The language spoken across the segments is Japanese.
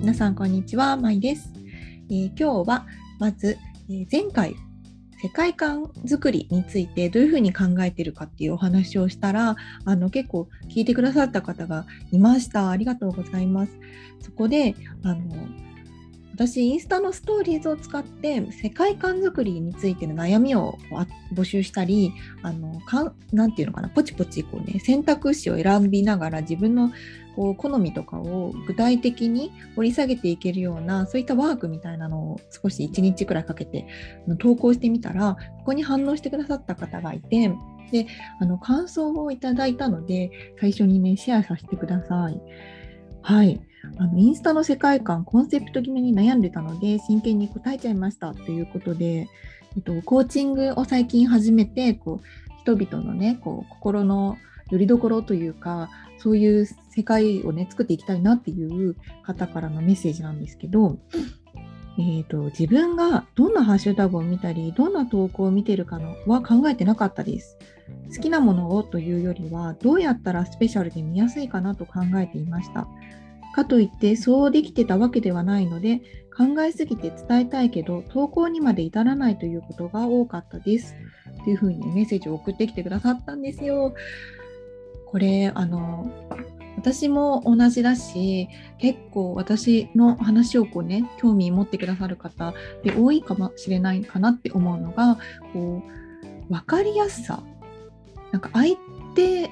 皆さんこんにちは、まいです。えー、今日はまず、え、前回世界観づくりについてどういうふうに考えてるかっていうお話をしたらあの結構聞いてくださった方がいましたありがとうございますそこであの私インスタのストーリーズを使って世界観づくりについての悩みを募集したりあのかなていうのかなポチポチこう、ね、選択肢を選びながら自分のこう好みとかを具体的に掘り下げていけるようなそういったワークみたいなのを少し1日くらいかけて投稿してみたらここに反応してくださった方がいてであの感想をいただいたので最初にねシェアさせてください。はいあのインスタの世界観コンセプト決めに悩んでたので真剣に答えちゃいましたということで、えっと、コーチングを最近始めてこう人々のねこう心のよりどころというかそういう世界をね作っていきたいなっていう方からのメッセージなんですけど、えーと、自分がどんなハッシュタグを見たりどんな投稿を見てるかのは考えてなかったです。好きなものをというよりはどうやったらスペシャルで見やすいかなと考えていました。かといってそうできてたわけではないので考えすぎて伝えたいけど投稿にまで至らないということが多かったです。というふうにメッセージを送ってきてくださったんですよ。これあの私も同じだし結構私の話をこうね興味持ってくださる方で多いかもしれないかなって思うのがこう分かりやすさ。なんか相手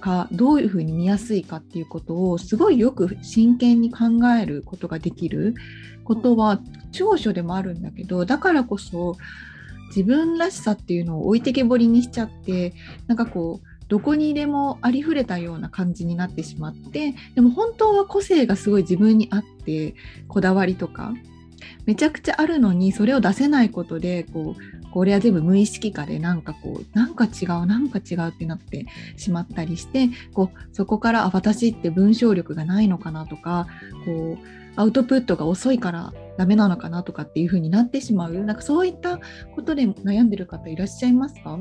がどういうふうに見やすいかっていうことをすごいよく真剣に考えることができることは長所でもあるんだけどだからこそ自分らしさっていうのを置いてけぼりにしちゃってなんかこうどこにでもありふれたような感じになってしまってでも本当は個性がすごい自分にあってこだわりとかめちゃくちゃあるのにそれを出せないことでこうこれは全部無意識化でなんかこうなんか違うなんか違うってなってしまったりしてこうそこからあ私って文章力がないのかなとかこうアウトプットが遅いからダメなのかなとかっていう風になってしまう。なんかそういったことで悩んでる方いらっしゃいますか？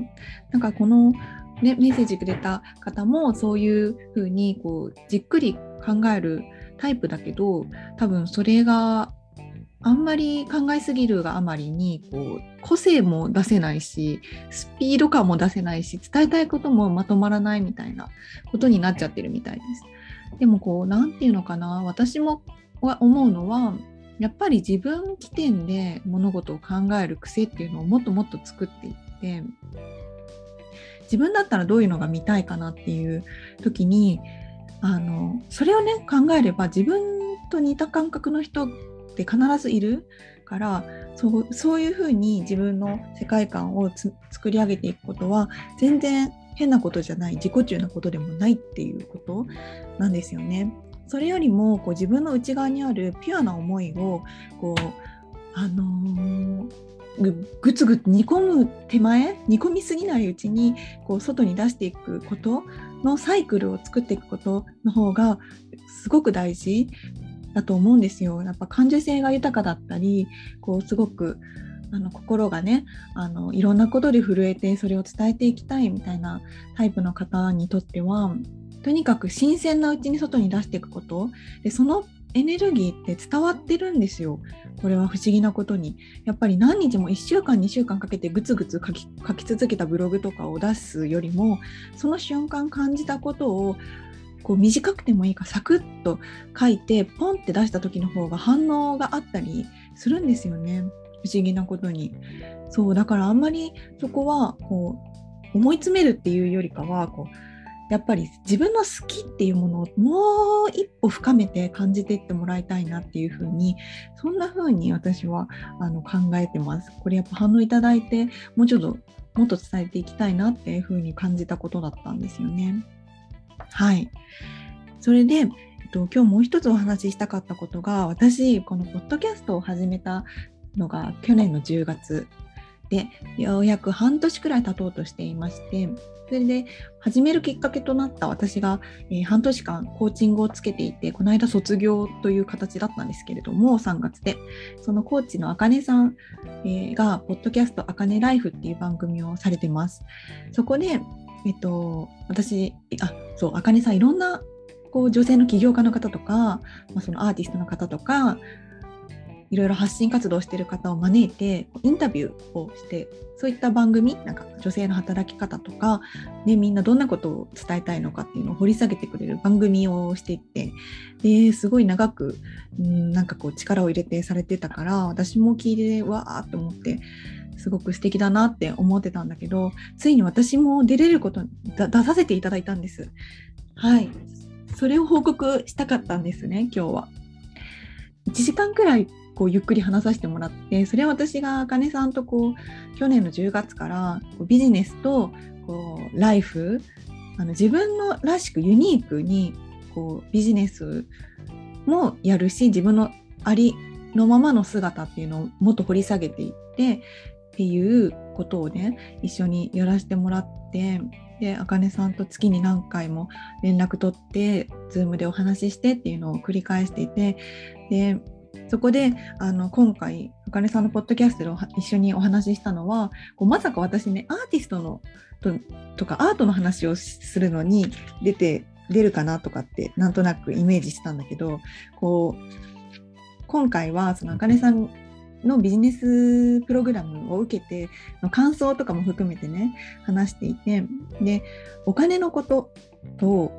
なんかこのね、メッセージくれた方もそういうふうにこうじっくり考えるタイプだけど多分それがあんまり考えすぎるがあまりにこう個性も出せないしスピード感も出せないし伝えたいこともまとまらないみたいなことになっちゃってるみたいです。でもこう何て言うのかな私も思うのはやっぱり自分起点で物事を考える癖っていうのをもっともっと作っていって自分だったらどういうのが見たいかなっていう時にあのそれをね考えれば自分と似た感覚の人って必ずいるからそうそういうふうに自分の世界観を作り上げていくことは全然変なことじゃない自己中なことでもないっていうことなんですよね。それよりもこう自分の内側にあるピュアな思いをこうあのーぐつぐつ煮込む手前煮込みすぎないうちにこう外に出していくことのサイクルを作っていくことの方がすごく大事だと思うんですよ。やっぱ感受性が豊かだったりこうすごくあの心がねあのいろんなことで震えてそれを伝えていきたいみたいなタイプの方にとってはとにかく新鮮なうちに外に出していくことでそのエネルギーって伝わってるんですよ。これは不思議なことに。やっぱり何日も1週間、2週間かけてぐつぐつ書き書き続けたブログとかを出すよりも、その瞬間感じたことをこう短くてもいいかサクッと書いてポンって出した時の方が反応があったりするんですよね。不思議なことに。そうだからあんまりそこはこう思い詰めるっていうよりかはこうやっぱり自分の好きっていうものをもう一歩深めて感じていってもらいたいなっていうふうにそんなふうに私はあの考えてます。これやっぱ反応いただいてもうちょっともっと伝えていきたいなっていうふうに感じたことだったんですよね。はい。それで、えっと、今日もう一つお話ししたかったことが私このポッドキャストを始めたのが去年の10月でようやく半年くらい経とうとしていましてそれで始めるきっかけとなった私が、えー、半年間コーチングをつけていてこの間卒業という形だったんですけれども3月で。そのコーチのあかねさん、えー、がポッドキャストあかねライフっていう番組をされてます。そこでえっと私あそうあかねさんいろんなこう女性の起業家の方とか、まあ、そのアーティストの方とかいろいろ発信活動している方を招いてインタビューをしてそういった番組なんか女性の働き方とか、ね、みんなどんなことを伝えたいのかっていうのを掘り下げてくれる番組をしていってですごい長くんなんかこう力を入れてされてたから私も聞いてわーって思ってすごく素敵だなって思ってたんだけどついに私も出れること出させていただいたんです。はいそれを報告したかったんですね今日は。1時間くらいこうゆっくり話させてもらってそれは私があかねさんとこう去年の10月からこうビジネスとこうライフあの自分のらしくユニークにこうビジネスもやるし自分のありのままの姿っていうのをもっと掘り下げていってっていうことをね一緒にやらせてもらってであかねさんと月に何回も連絡取って Zoom でお話ししてっていうのを繰り返していてでそこであの今回あかねさんのポッドキャストで一緒にお話ししたのはこうまさか私ねアーティストのととかアートの話をするのに出て出るかなとかってなんとなくイメージしたんだけどこう今回はそのあかねさんのビジネスプログラムを受けての感想とかも含めてね話していてでお金のことと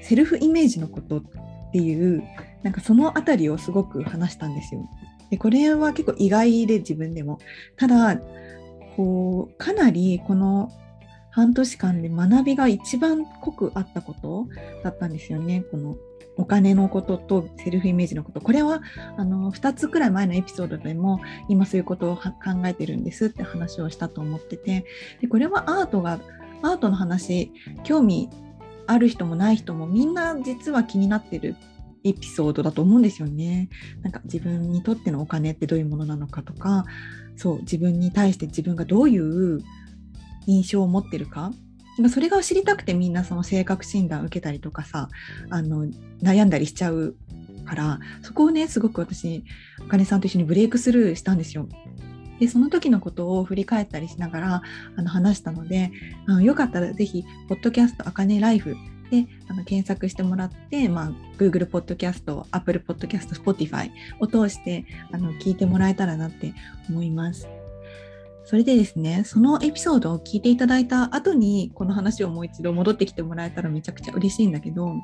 セルフイメージのことっていうなんかその辺りをすごく話したんですよ。でこれは結構意外で自分でも。ただこうかなりこの半年間で学びが一番濃くあったことだったんですよね。このお金のこととセルフイメージのことこれはあの2つくらい前のエピソードでも今そういうことを考えてるんですって話をしたと思っててでこれはアートがアートの話興味ある人もない人もみんな実は気になってるエピソードだと思うんですよね。なんか自分にとってのお金ってどういうものなのかとかそう自分に対して自分がどういう印象を持ってるかそれが知りたくてみんなその性格診断受けたりとかさあの悩んだりしちゃうからそこをねすごく私あかねさんと一緒にブレイクスルーしたんですよ。でその時のことを振り返ったりしながらあの話したのであのよかったらぜひ「ポッドキャストあかねライフ」であの検索してもらって、まあ、Google Podcast、Apple Podcast、Spotify を通してあの聞いてもらえたらなって思います。それでですね、そのエピソードを聞いていただいた後に、この話をもう一度戻ってきてもらえたらめちゃくちゃ嬉しいんだけど、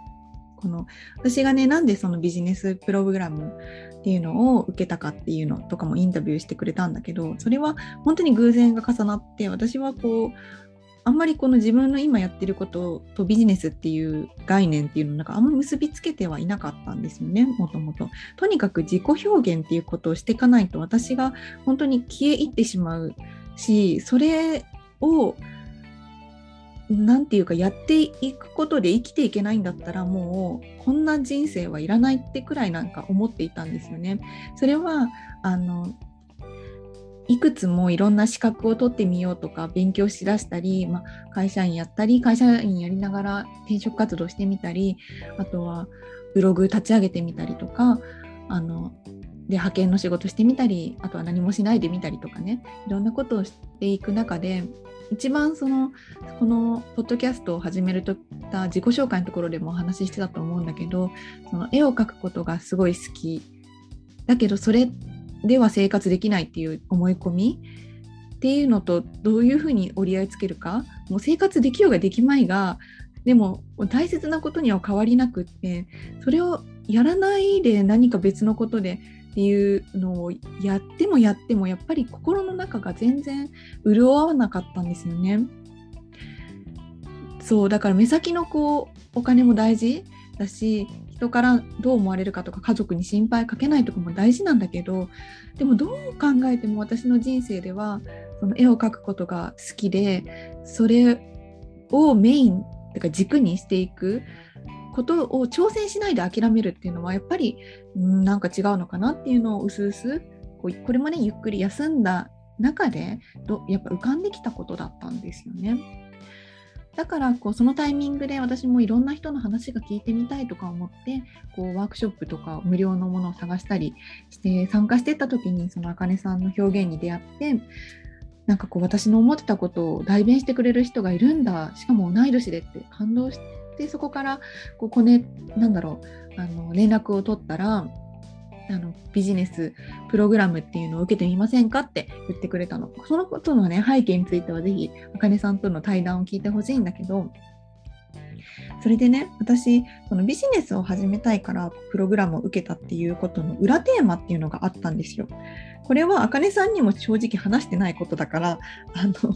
この私がね、なんでそのビジネスプログラムっていうのを受けたかっていうのとかもインタビューしてくれたんだけど、それは本当に偶然が重なって、私はこう、あんまりこの自分の今やってることとビジネスっていう概念っていうのなんかあんまり結びつけてはいなかったんですよねもともと。とにかく自己表現っていうことをしていかないと私が本当に消え入ってしまうしそれを何て言うかやっていくことで生きていけないんだったらもうこんな人生はいらないってくらいなんか思っていたんですよね。それはあのいくつもいろんな資格を取ってみようとか勉強しだしたり、まあ、会社員やったり会社員やりながら転職活動してみたりあとはブログ立ち上げてみたりとかあので派遣の仕事してみたりあとは何もしないでみたりとかね。いろんなことをしていく中で一番そのこのポッドキャストを始めるとった自己紹介のところでもお話ししてたと思うんだけどその絵を描くことがすごい好き。だけどそれでは生活できないっていう思い込みっていうのとどういうふうに折り合いつけるか。もう生活できようができまいがでも大切なことには変わりなくってそれをやらないで何か別のことでっていうのをやってもやってもやっぱり心の中が全然潤わなかったんですよね。そうだから目先のこうお金も大事だし人からどう思われるかとか家族に心配かけないとかも大事なんだけどでもどう考えても私の人生ではその絵を描くことが好きでそれをメインとか軸にしていくことを挑戦しないで諦めるっていうのはやっぱりんなんか違うのかなっていうのをうすうすここれもねゆっくり休んだ中でどやっぱ浮かんできたことだったんですよね。だからこうそのタイミングで私もいろんな人の話が聞いてみたいとか思ってこうワークショップとか無料のものを探したりして参加してった時にそのあかねさんの表現に出会ってなんかこう私の思ってたことを代弁してくれる人がいるんだしかも同い年でって感動しでそこからこうこねなんだろうあの連絡を取ったらあのビジネスプログラムっていうのを受けてみませんかって言ってくれたの。そのことのね背景については是非あかねさんとの対談を聞いてほしいんだけどそれでね私そのビジネスを始めたいからプログラムを受けたっていうことの裏テーマっていうのがあったんですよ。これはあかねさんにも正直話してないことだからあの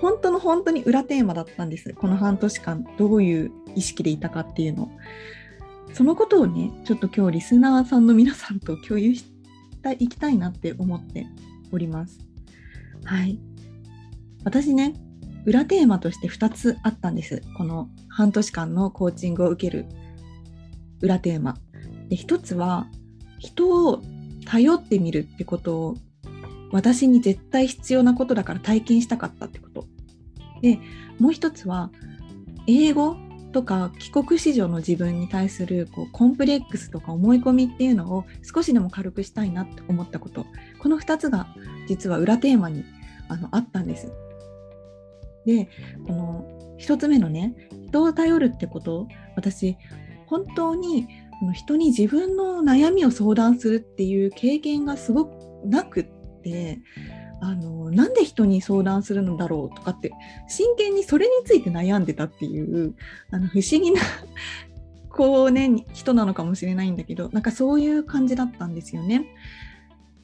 本当の本当に裏テーマだったんですこの半年間どういう意識でいたかっていうの。そのことをねちょっと今日リスナーさんの皆さんと共有していきたいなって思っております。はい。私ね裏テーマとして2つあったんです。この半年間のコーチングを受ける裏テーマ。で1つは人を頼ってみるってことを私に絶対必要なことだから体験したかったってこと。でもう一つは英語とか帰国子女の自分に対するこうコンプレックスとか思い込みっていうのを少しでも軽くしたいなって思ったことこの2つが実は裏テーマにあのあったんです。でこの1つ目のね人を頼るってこと私本当に人に自分の悩みを相談するっていう経験がすごくなくってあのなんで人に相談するのだろうとかって真剣にそれについて悩んでたっていうあの不思議な こうね人なのかもしれないんだけどなんかそういう感じだったんですよね。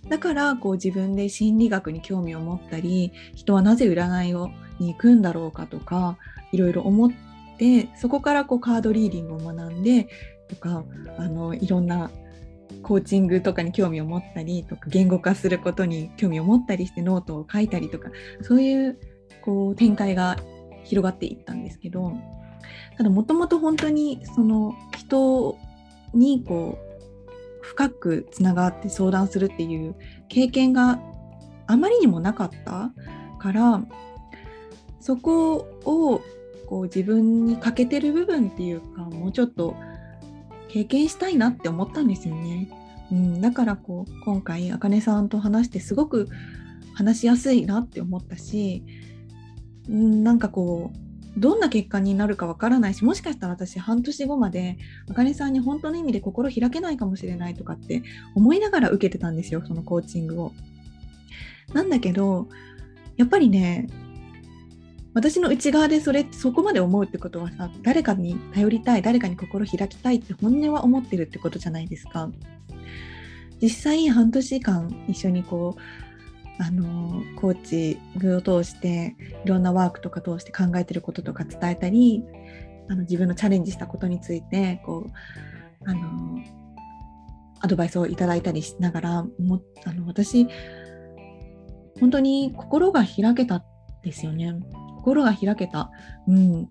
だからこう自分で心理学に興味を持ったり人はなぜ占いをに行くんだろうかとかいろいろ思ってそこからこうカードリーディングを学んでとかあのいろんなコーチングとかに興味を持ったりとか言語化することに興味を持ったりしてノートを書いたりとかそういうこう展開が広がっていったんですけどただもともと本当にその人にこう深くつながって相談するっていう経験があまりにもなかったからそこをこう自分に欠けてる部分っていうかもうちょっと経験したいなって思ったんですよね。うん、だからこう今回あかねさんと話してすごく話しやすいなって思ったし、うん、なんかこうどんな結果になるかわからないしもしかしたら私半年後まであかねさんに本当の意味で心開けないかもしれないとかって思いながら受けてたんですよそのコーチングを。なんだけどやっぱりね私の内側でそれそこまで思うってことはさ誰かに頼りたい誰かに心開きたいって本音は思ってるってことじゃないですか実際半年間一緒にこうあのコーチを通していろんなワークとか通して考えてることとか伝えたりあの自分のチャレンジしたことについてこうあのアドバイスをいただいたりしながらもあの私本当に心が開けたんですよね。心が開けた。うん。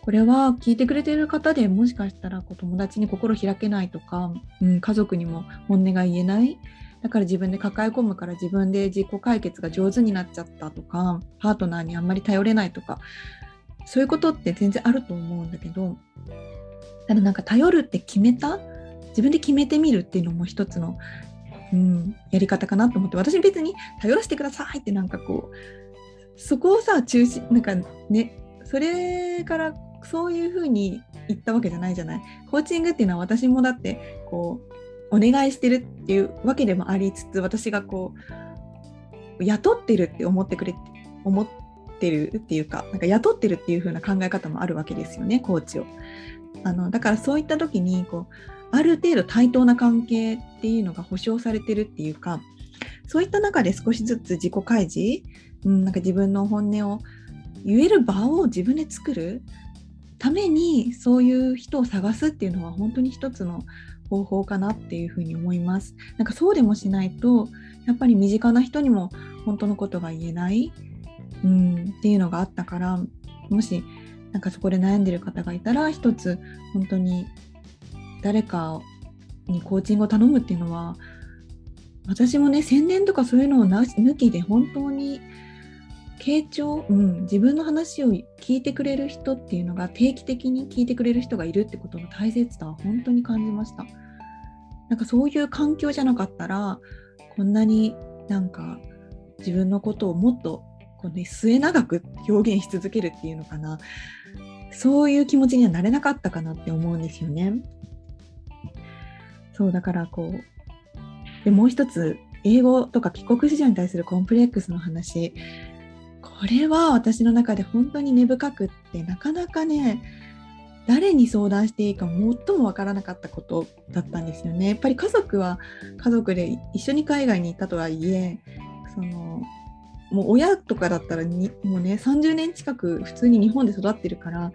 これは聞いてくれてる方でもしかしたらこう友達に心開けないとか、うん、家族にも本音が言えないだから自分で抱え込むから自分で自己解決が上手になっちゃったとかパートナーにあんまり頼れないとかそういうことって全然あると思うんだけどただなんか頼るって決めた？自分で決めてみるっていうのも一つの、うん、やり方かなと思って私別に頼らせてくださいってなんかこうそこをさ中心なんかねそれからそういうふうに言ったわけじゃないじゃない？コーチングっていうのは私もだってこうお願いしてるっていうわけでもありつつ私がこう雇ってるって思ってくれ思ってるっていうかなんか雇ってるっていう風な考え方もあるわけですよねコーチを。あのだからそういった時にこうある程度対等な関係っていうのが保証されてるっていうかそういった中で少しずつ自己開示、うん、なんか自分の本音を言える場を自分で作るためにそういう人を探すっていうのは本当に一つの方法かなっていうふうに思います。なんかそうでもしないとやっぱり身近な人にも本当のことが言えない、うん、っていうのがあったからもしなんかそこで悩んでる方がいたら一つ本当に誰かにコーチングを頼むっていうのは私もね宣伝とかそういうのを抜きで本当に傾聴、うん、自分の話を聞いてくれる人っていうのが定期的に聞いてくれる人がいるってことの大切さは本当に感じました。なんかそういう環境じゃなかったらこんなになんか自分のことをもっとこう、ね、末永く表現し続けるっていうのかな。そういう気持ちにはなれなかったかなって思うんですよね。そうだからこうでもう一つ英語とか帰国子女に対するコンプレックスの話。れは私の中で本当に根深くってなかなかね誰に相談していいか最も分からなかったことだったんですよね。やっぱり家族は家族で一緒に海外に行ったとはいえそのもう親とかだったらにもうね30年近く普通に日本で育ってるから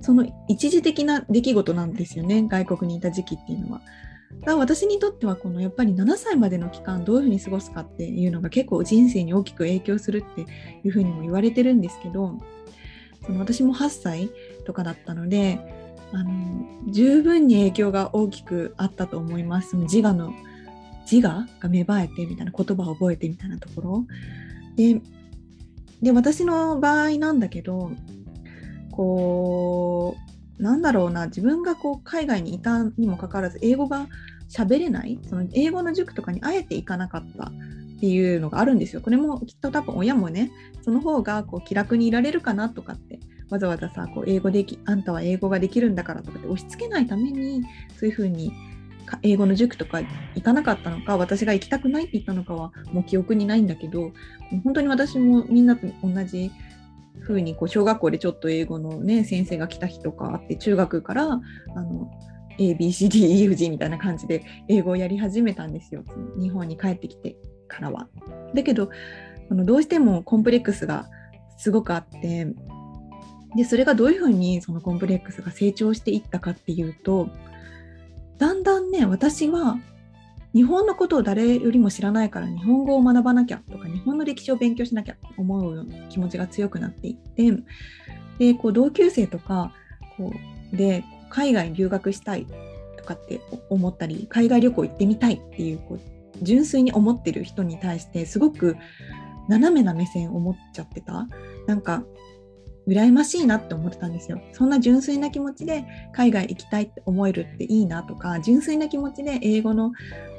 その一時的な出来事なんですよね外国にいた時期っていうのは。私にとってはこのやっぱり7歳までの期間どういうふうに過ごすかっていうのが結構人生に大きく影響するっていうふうにも言われてるんですけどその私も8歳とかだったのであの十分に影響が大きくあったと思います。その自我の自我が芽生えてみたいな言葉を覚えてみたいなところ。でで私の場合なんだけどこうなんだろうな自分がこう海外にいたにもかかわらず英語が喋れないその英語の塾とかにあえて行かなかったっていうのがあるんですよ。これもきっと多分親もねその方がこう気楽にいられるかなとかってわざわざさこう英語できあんたは英語ができるんだからとかって押し付けないためにそういうふうに英語の塾とか行かなかったのか私が行きたくないって言ったのかはもう記憶にないんだけど本当に私もみんなと同じ風にこう小学校でちょっと英語の、ね、先生が来た日とかあって中学からあの ABCDEFG みたいな感じで英語をやり始めたんですよ日本に帰ってきてからは。だけどあのどうしてもコンプレックスがすごくあってでそれがどういうふうにそのコンプレックスが成長していったかっていうとだんだんね私は日本のことを誰よりも知らないから日本語を学ばなきゃとか日本の歴史を勉強しなきゃと思う気持ちが強くなっていってでこう同級生とかこうで海外に留学したいとかって思ったり海外旅行行ってみたいっていうこう純粋に思ってる人に対してすごく斜めな目線を持っちゃってたなんか羨ましいなって思ってたんですよ。そんな純粋な気持ちで海外行きたいって思えるっていいなとか、純粋な気持ちで英語の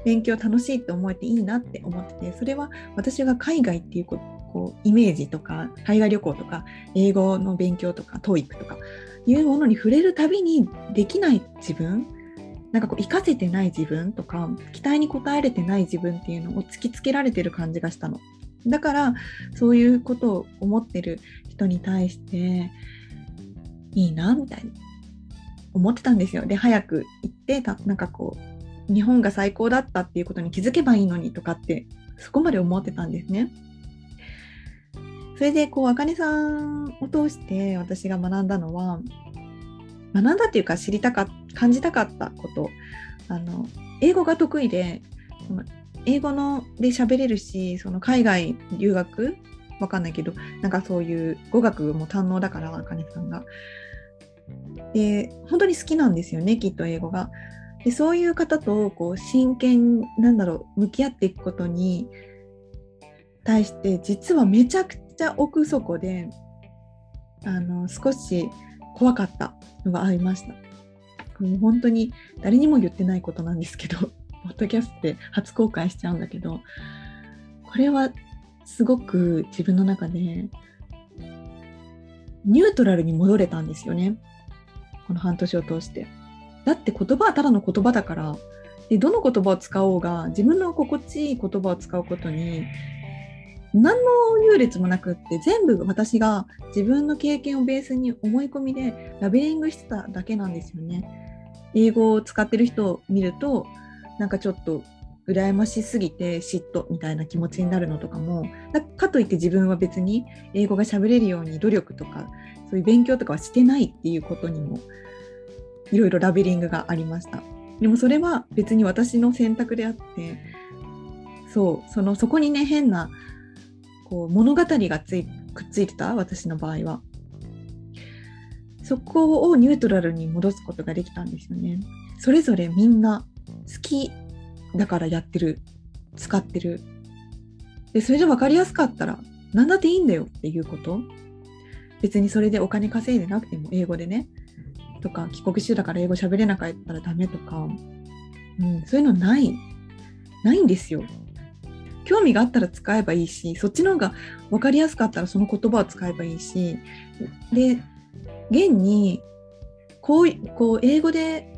勉強楽しいって思えていいなって思ってて、それは私が海外っていうこうイメージとか、海外旅行とか、英語の勉強とか、TOEIC とかいうものに触れるたびにできない自分、なんかこう活かせてない自分とか、期待に応えれてない自分っていうのを突きつけられてる感じがしたの。だからそういうことを思ってる人に対していいなみたいに思ってたんですよ。で早く行ってたなんかこう日本が最高だったっていうことに気づけばいいのにとかってそこまで思ってたんですね。それでこうあかねさんを通して私が学んだのは学んだっていうか知りたか感じたかったことあの英語が得意で英語ので喋れるしその海外留学わかんないけどなんかそういう語学も堪能だからあかねさんが。で本当に好きなんですよねきっと英語が。でそういう方とこう真剣なんだろう向き合っていくことに対して実はめちゃくちゃ奥底であの少し怖かったのがありました。もう本当に誰にも言ってないことなんですけど ポッドキャストで初公開しちゃうんだけどこれはすごく自分の中でニュートラルに戻れたんですよねこの半年を通してだって言葉はただの言葉だからでどの言葉を使おうが自分の心地いい言葉を使うことに何の優劣もなくって全部私が自分の経験をベースに思い込みでラベリングしてただけなんですよね。英語を使ってる人を見るとなんかちょっと羨ましすぎて嫉妬みたいな気持ちになるのとかもかといって自分は別に英語が喋れるように努力とかそういう勉強とかはしてないっていうことにもいろいろラベリングがありました。でもそれは別に私の選択であってそうそのそこにね変なこう物語がついくっついてた？私の場合は。そこをニュートラルに戻すことができたんですよね。それぞれみんな好きだからやってる使ってる。でそれで分かりやすかったら何だっていいんだよっていうこと。別にそれでお金稼いでなくても英語でね。とか帰国子だから英語喋れなかったらダメとか、うん、そういうのない。ないんですよ。興味があったら使えばいいしそっちの方が分かりやすかったらその言葉を使えばいいし。で現にこうこう英語で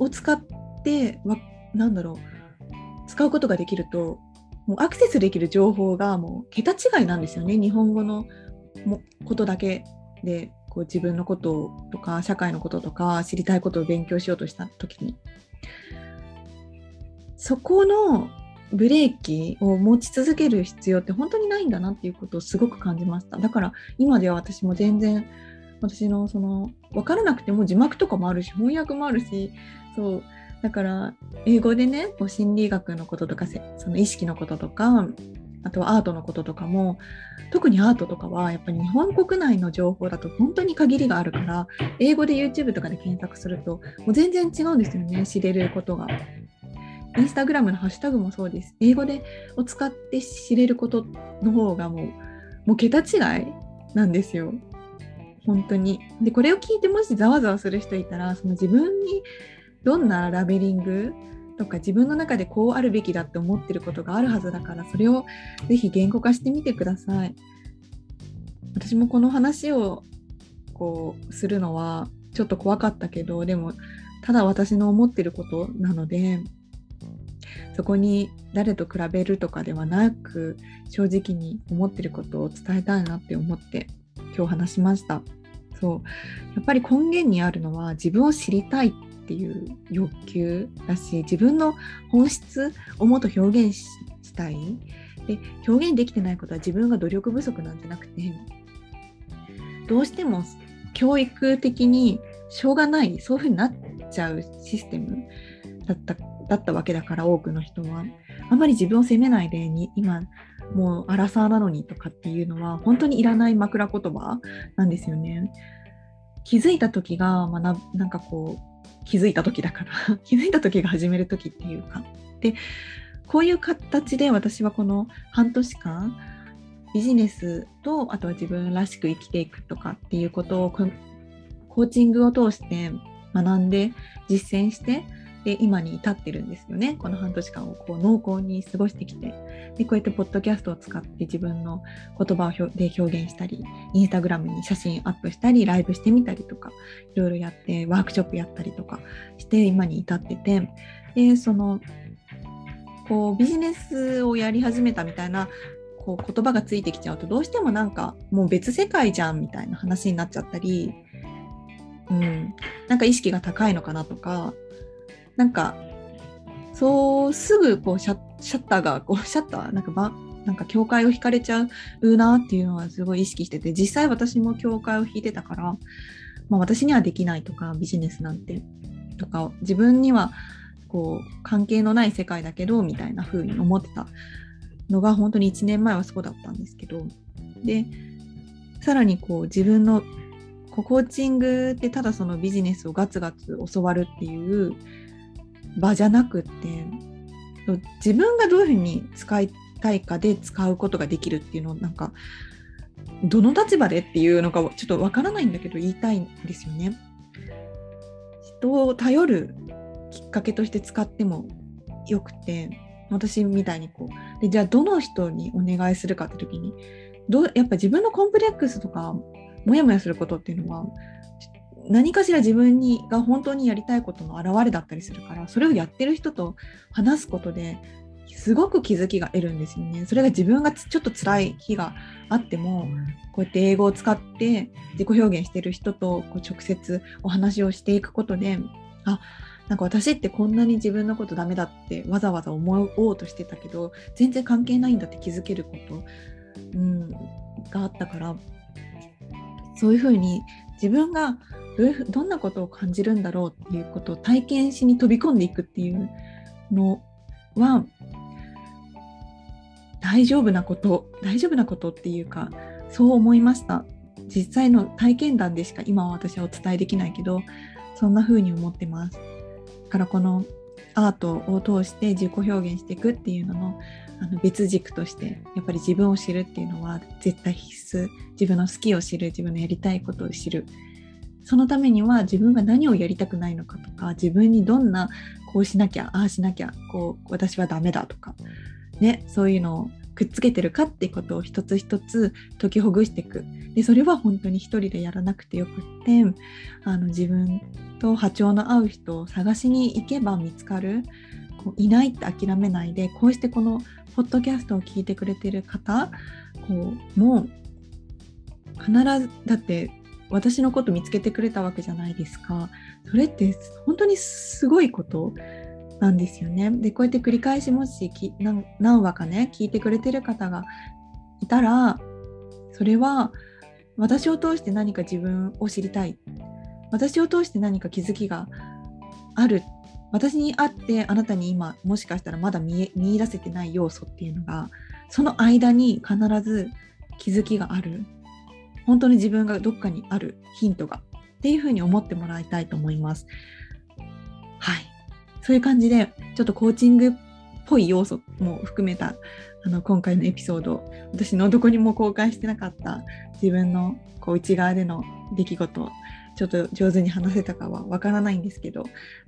を使ってわなんだろう。使うことができるともうアクセスできる情報がもう桁違いなんですよね。日本語のもことだけで。こう自分のこととか社会のこととか知りたいことを勉強しようとした時に。そこのブレーキを持ち続ける必要って本当にないんだなっていうことをすごく感じました。だから今では私も全然私のその分からなくても字幕とかもあるし翻訳もあるしそう。だから英語でねこう心理学のこととかその意識のこととかあとはアートのこととかも特にアートとかはやっぱり日本国内の情報だと本当に限りがあるから英語で YouTube とかで検索するともう全然違うんですよね知れることが。インスタグラムのハッシュタグもそうです。英語でを使って知れることの方がもうもう桁違いなんですよ。本当に。でこれを聞いてもしざわざわする人いたらその自分にどんなラベリングとか自分の中でこうあるべきだって思ってることがあるはずだからそれをぜひ言語化してみてください。私もこの話をこうするのはちょっと怖かったけどでもただ私の思ってることなのでそこに誰と比べるとかではなく正直に思ってることを伝えたいなって思って今日話しました。そう。やっぱり根源にあるのは自分を知りたい。っていう欲求だし自分の本質をもっと表現したいで表現できてないことは自分が努力不足なんじゃなくてどうしても教育的にしょうがないそういうふうになっちゃうシステムだっただったわけだから多くの人はあんまり自分を責めないでに今もうアラサーなのにとかっていうのは本当にいらない枕言葉なんですよね。気づいた時が、まあ、ななんかこう気づいた時だから。気づいた時が始める時っていうか。でこういう形で私はこの半年間ビジネスとあとは自分らしく生きていくとかっていうことをコーチングを通して学んで実践してで今に至ってるんですよね。この半年間をこう濃厚に過ごしてきて。でこうやってポッドキャストを使って自分の言葉をで表現したりインスタグラムに写真アップしたりライブしてみたりとかいろいろやってワークショップやったりとかして今に至ってて。でそのこうビジネスをやり始めたみたいなこう言葉がついてきちゃうとどうしてもなんかもう別世界じゃんみたいな話になっちゃったり、うん、なんか意識が高いのかなとかなんかそうすぐこうシャッターがこう シャッターなんかばなんか境界を引かれちゃうなっていうのはすごい意識してて実際私も境界を引いてたから、まあ、私にはできないとかビジネスなんてとか自分にはこう関係のない世界だけどみたいな風に思ってたのが本当に1年前はそうだったんですけどでさらにこう自分のコーチングってただそのビジネスをガツガツ教わるっていう場じゃなくって自分がどういうふうに使いたいかで使うことができるっていうのをなんかどの立場でっていうのかちょっとわからないんだけど言いたいんですよね。人を頼るきっかけとして使ってもよくて私みたいにこうでじゃあどの人にお願いするかって時にどうやっぱ自分のコンプレックスとかモヤモヤすることっていうのは何かしら自分にが本当にやりたいことの表れだったりするからそれをやってる人と話すことですごく気づきが得るんですよね。それが自分がちょっと辛い日があってもこうやって英語を使って自己表現してる人とこう直接お話をしていくことであなんか私ってこんなに自分のことダメだってわざわざ思おうとしてたけど全然関係ないんだって気づけること、うん、があったからそういうふうに自分がどういうどんなことを感じるんだろうっていうことを体験しに飛び込んでいくっていうのは大丈夫なこと大丈夫なことっていうかそう思いました。実際の体験談でしか今は私はお伝えできないけどそんな風に思ってます。だからこのアートを通して自己表現していくっていうののあの別軸としてやっぱり自分を知るっていうのは絶対必須。自分の好きを知る自分のやりたいことを知る。そのためには自分が何をやりたくないのかとか自分にどんなこうしなきゃああしなきゃこう私はダメだとかねそういうのをくっつけてるかってことを一つ一つ解きほぐしていく。でそれは本当に一人でやらなくてよくってあの自分と波長の合う人を探しに行けば見つかる。こういないって諦めないでこうしてこのポッドキャストを聞いてくれてる方こうもう必ずだって私のこと見つけてくれたわけじゃないですか。それって本当にすごいことなんですよね。でこうやって繰り返しもし何話かね聞いてくれてる方がいたらそれは私を通して何か自分を知りたい。私を通して何か気づきがある。私にあってあなたに今もしかしたらまだ見見出せてない要素っていうのがその間に必ず気づきがある。本当に自分がどっかにあるヒントがっていうふうに思ってもらいたいと思います。はいそういう感じでちょっとコーチングっぽい要素も含めたあの今回のエピソード私のどこにも公開してなかった自分のこう内側での出来事ちょっと上手に話せたかはわからないんですけど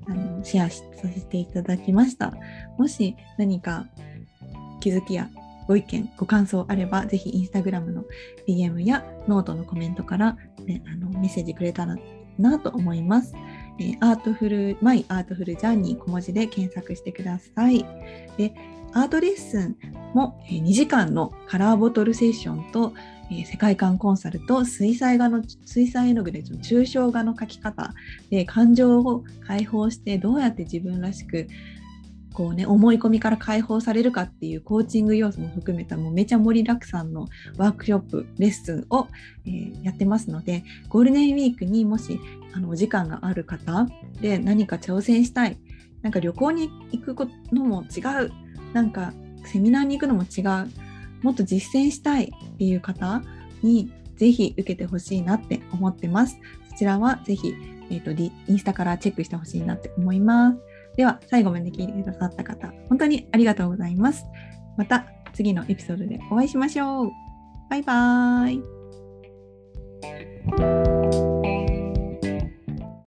あのシェアさせていただきましたもし何か気づきやご意見ご感想あればぜひインスタグラムの DM やノートのコメントから、ね、あのメッセージくれたらなと思います。え artful、my artful journey 小文字で検索してください。で、アートレッスンも2時間のカラーボトルセッションと、え世界観コンサルと水彩画の水彩絵の具で抽象画の描き方で感情を解放してどうやって自分らしくこうね思い込みから解放されるかっていうコーチング要素も含めたもうめちゃ盛りだくさんのワークショップレッスンを、えー、やってますのでゴールデンウィークにもしあのお時間がある方で何か挑戦したいなんか旅行に行くのも違うなんかセミナーに行くのも違うもっと実践したいっていう方にぜひ受けてほしいなって思ってます。そちらはぜひ、えーと、インスタからチェックしてほしいなって思います。では、最後まで聞いてくださった方、本当にありがとうございます。また次のエピソードでお会いしましょう。バイバーイ。